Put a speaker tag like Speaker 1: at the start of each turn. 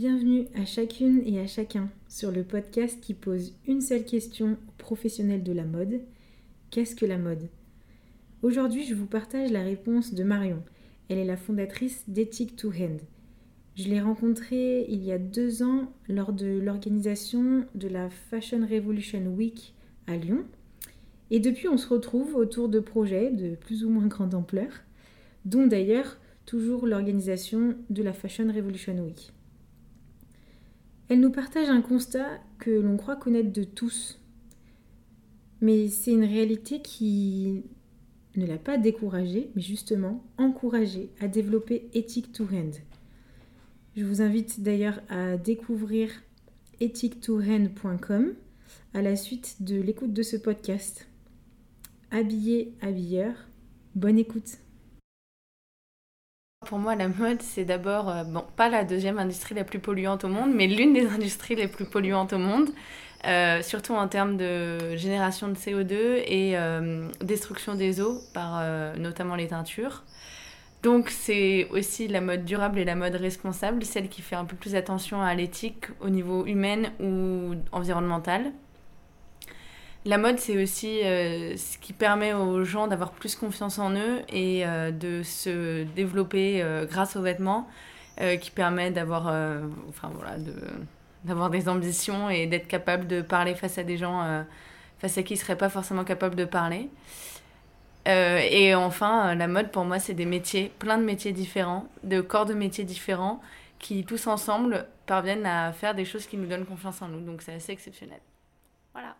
Speaker 1: Bienvenue à chacune et à chacun sur le podcast qui pose une seule question aux professionnels de la mode. Qu'est-ce que la mode? Aujourd'hui, je vous partage la réponse de Marion. Elle est la fondatrice d'Ethic to Hand. Je l'ai rencontrée il y a deux ans lors de l'organisation de la Fashion Revolution Week à Lyon. Et depuis, on se retrouve autour de projets de plus ou moins grande ampleur, dont d'ailleurs toujours l'organisation de la Fashion Revolution Week. Elle nous partage un constat que l'on croit connaître de tous, mais c'est une réalité qui ne l'a pas découragée, mais justement encouragée à développer Ethic to Hand. Je vous invite d'ailleurs à découvrir ethictohand.com à la suite de l'écoute de ce podcast. Habillé, habilleur, bonne écoute.
Speaker 2: Pour moi, la mode, c'est d'abord, euh, bon, pas la deuxième industrie la plus polluante au monde, mais l'une des industries les plus polluantes au monde, euh, surtout en termes de génération de CO2 et euh, destruction des eaux par notamment les teintures. Donc c'est aussi la mode durable et la mode responsable, celle qui fait un peu plus attention à l'éthique au niveau humain ou environnemental. La mode, c'est aussi euh, ce qui permet aux gens d'avoir plus confiance en eux et euh, de se développer euh, grâce aux vêtements, qui permet d'avoir enfin, voilà, des ambitions et d'être capable de parler face à des gens face à qui ils ne seraient pas forcément capables de parler. et enfin, la mode, pour moi, c'est des métiers, plein de métiers différents, de corps de métiers différents, qui tous ensemble parviennent à faire des choses qui nous donnent confiance en nous. Donc c'est assez exceptionnel. Voilà.